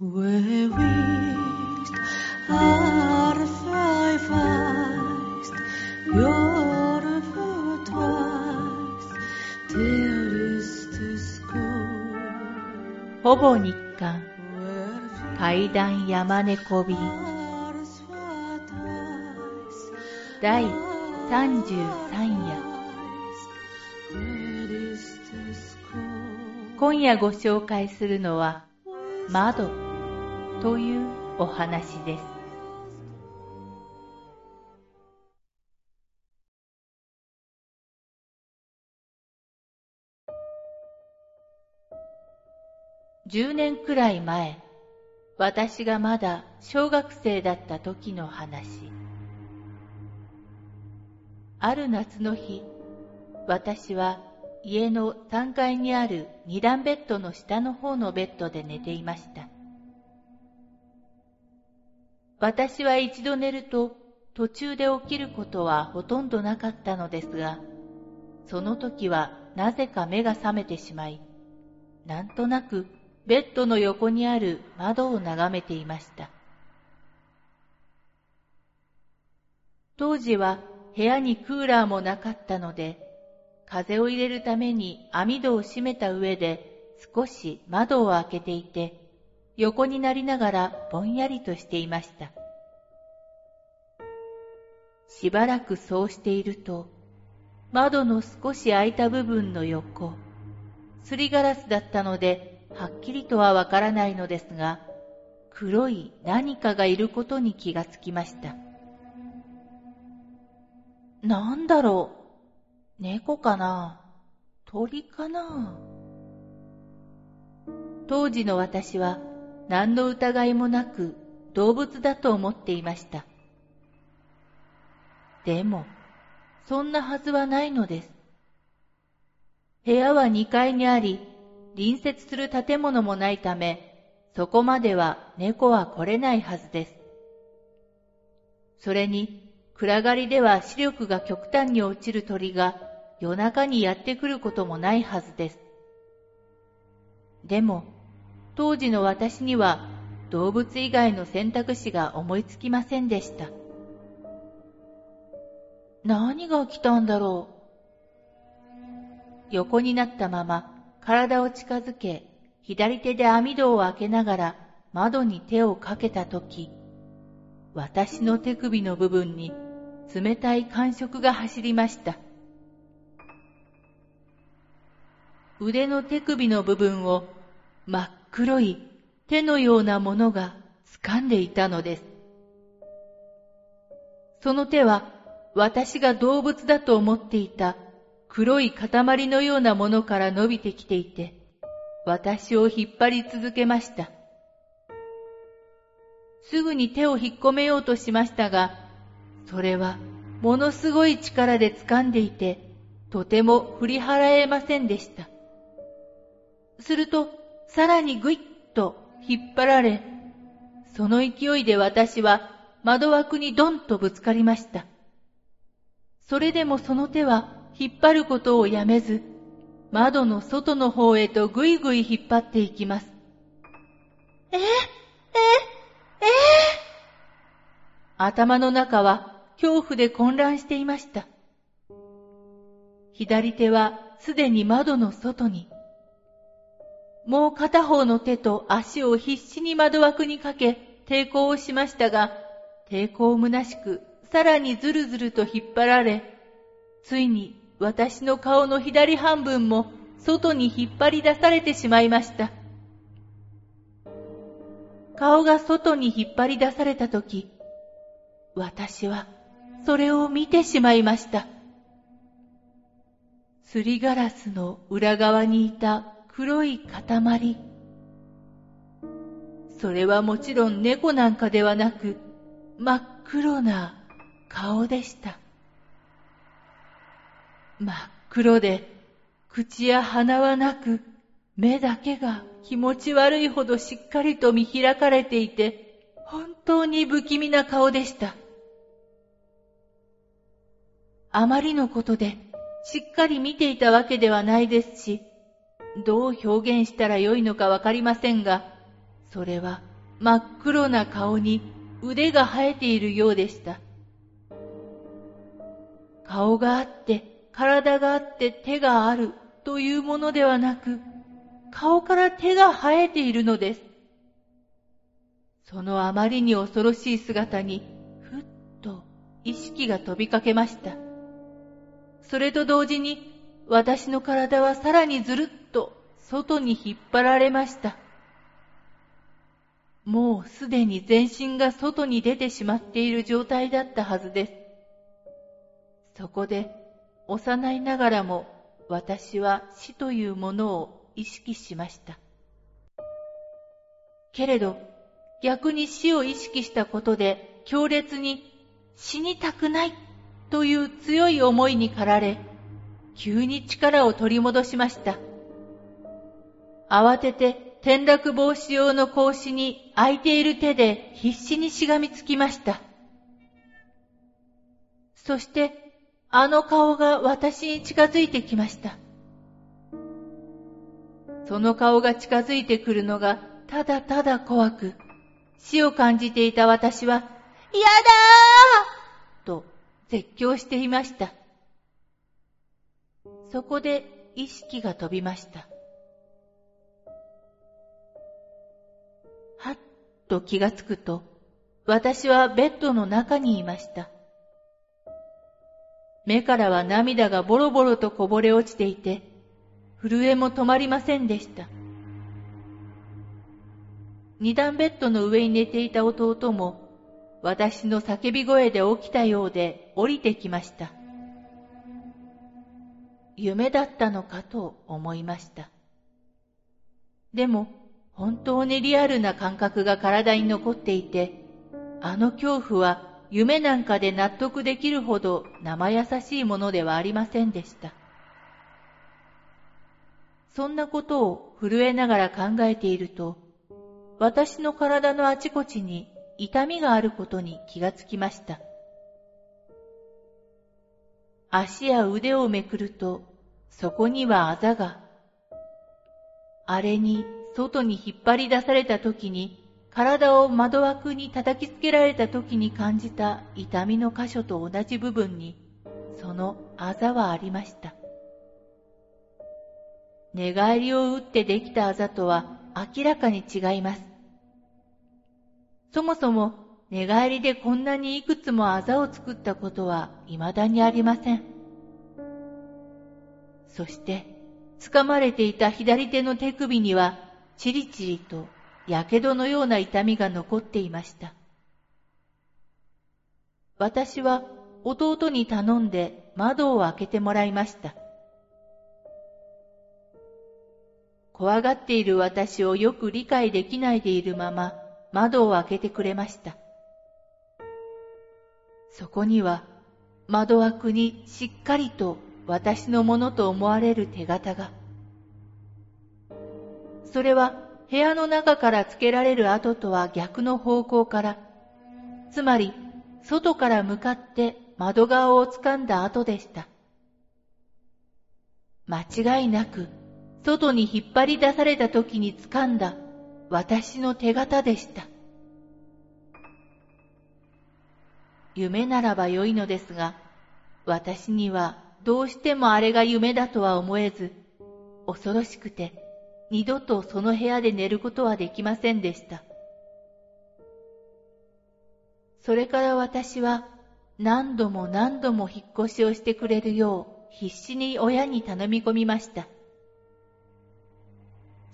ほぼ日刊階段山猫便第33夜今夜ご紹介するのは窓というお話です。10年くらい前、私がまだ小学生だった時の話。ある夏の日、私は家の3階にある二段ベッドの下の方のベッドで寝ていました。私は一度寝ると途中で起きることはほとんどなかったのですが、その時はなぜか目が覚めてしまい、なんとなくベッドの横にある窓を眺めていました。当時は部屋にクーラーもなかったので、風を入れるために網戸を閉めた上で少し窓を開けていて、横になりながらぼんやりとしていました。しばらくそうしていると、窓の少し開いた部分の横、すりガラスだったので、はっきりとはわからないのですが、黒い何かがいることに気がつきました。なんだろう猫かな鳥かな当時の私は何の疑いもなく動物だと思っていました。でも、そんなはずはないのです。部屋は2階にあり、隣接する建物もないため、そこまでは猫は来れないはずです。それに、暗がりでは視力が極端に落ちる鳥が夜中にやってくることもないはずです。でも、当時の私には動物以外の選択肢が思いつきませんでした。何が来たんだろう。横になったまま体を近づけ、左手で網戸を開けながら窓に手をかけたとき、私の手首の部分に冷たい感触が走りました。腕の手首の部分を真っ黒い手のようなものが掴んでいたのです。その手は私が動物だと思っていた黒い塊のようなものから伸びてきていて、私を引っ張り続けました。すぐに手を引っ込めようとしましたが、それはものすごい力で掴んでいて、とても振り払えませんでした。すると、さらにぐいっと引っ張られ、その勢いで私は窓枠にドンとぶつかりました。それでもその手は引っ張ることをやめず、窓の外の方へとぐいぐい引っ張っていきます。えええ？え頭の中は恐怖で混乱していました。左手はすでに窓の外に。もう片方の手と足を必死に窓枠にかけ抵抗をしましたが、抵抗虚しくさらにずるずると引っ張られ、ついに私の顔の左半分も外に引っ張り出されてしまいました。顔が外に引っ張り出されたとき、私はそれを見てしまいました。すりガラスの裏側にいた黒い塊。それはもちろん猫なんかではなく、真っ黒な顔でした。真っ黒で、口や鼻はなく、目だけが気持ち悪いほどしっかりと見開かれていて、本当に不気味な顔でした。あまりのことで、しっかり見ていたわけではないですし、どう表現したらよいのかわかりませんが、それは真っ黒な顔に腕が生えているようでした。顔があって、体があって手があるというものではなく、顔から手が生えているのです。そのあまりに恐ろしい姿に、ふっと意識が飛びかけました。それと同時に、私の体はさらにずるっ外に引っ張られました。もうすでに全身が外に出てしまっている状態だったはずです。そこで、幼いながらも私は死というものを意識しました。けれど、逆に死を意識したことで強烈に死にたくないという強い思いに駆られ、急に力を取り戻しました。慌てて転落防止用の格子に空いている手で必死にしがみつきました。そして、あの顔が私に近づいてきました。その顔が近づいてくるのがただただ怖く、死を感じていた私は、やだーと絶叫していました。そこで意識が飛びました。と気がつくと、私はベッドの中にいました。目からは涙がボロボロとこぼれ落ちていて、震えも止まりませんでした。二段ベッドの上に寝ていた弟も、私の叫び声で起きたようで降りてきました。夢だったのかと思いました。でも、本当にリアルな感覚が体に残っていて、あの恐怖は夢なんかで納得できるほど生優しいものではありませんでした。そんなことを震えながら考えていると、私の体のあちこちに痛みがあることに気がつきました。足や腕をめくると、そこにはあざが。あれに外に引っ張り出された時に、体を窓枠に叩きつけられた時に感じた痛みの箇所と同じ部分に、そのあざはありました。寝返りを打ってできたあざとは明らかに違います。そもそも寝返りでこんなにいくつもあざを作ったことは未だにありません。そして、掴まれていた左手の手首には、チリチリと火傷のような痛みが残っていました。私は弟に頼んで窓を開けてもらいました。怖がっている私をよく理解できないでいるまま窓を開けてくれました。そこには窓枠にしっかりと私のものと思われる手形が。それは部屋の中からつけられる跡とは逆の方向から、つまり外から向かって窓側を掴んだ跡でした。間違いなく外に引っ張り出された時に掴んだ私の手形でした。夢ならばよいのですが、私にはどうしてもあれが夢だとは思えず、恐ろしくて二度とその部屋で寝ることはできませんでした。それから私は何度も何度も引っ越しをしてくれるよう必死に親に頼み込みました。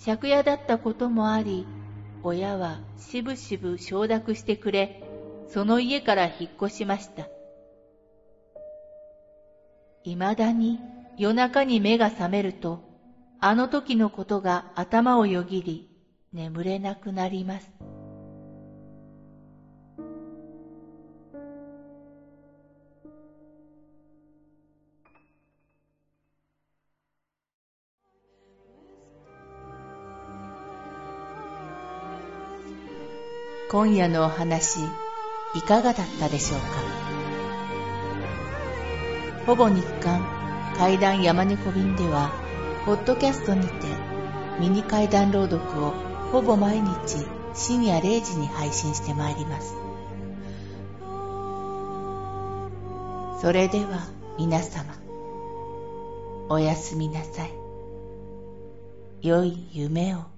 借家だったこともあり、親はしぶしぶ承諾してくれ、その家から引っ越しました。未だに夜中に目が覚めると、あの時のことが頭をよぎり、眠れなくなります。今夜のお話、いかがだったでしょうか？ほぼ日刊怪談山猫便では、ポッドキャストにてミニ階段朗読をほぼ毎日深夜0時に配信してまいります。それでは皆様、おやすみなさい。良い夢を。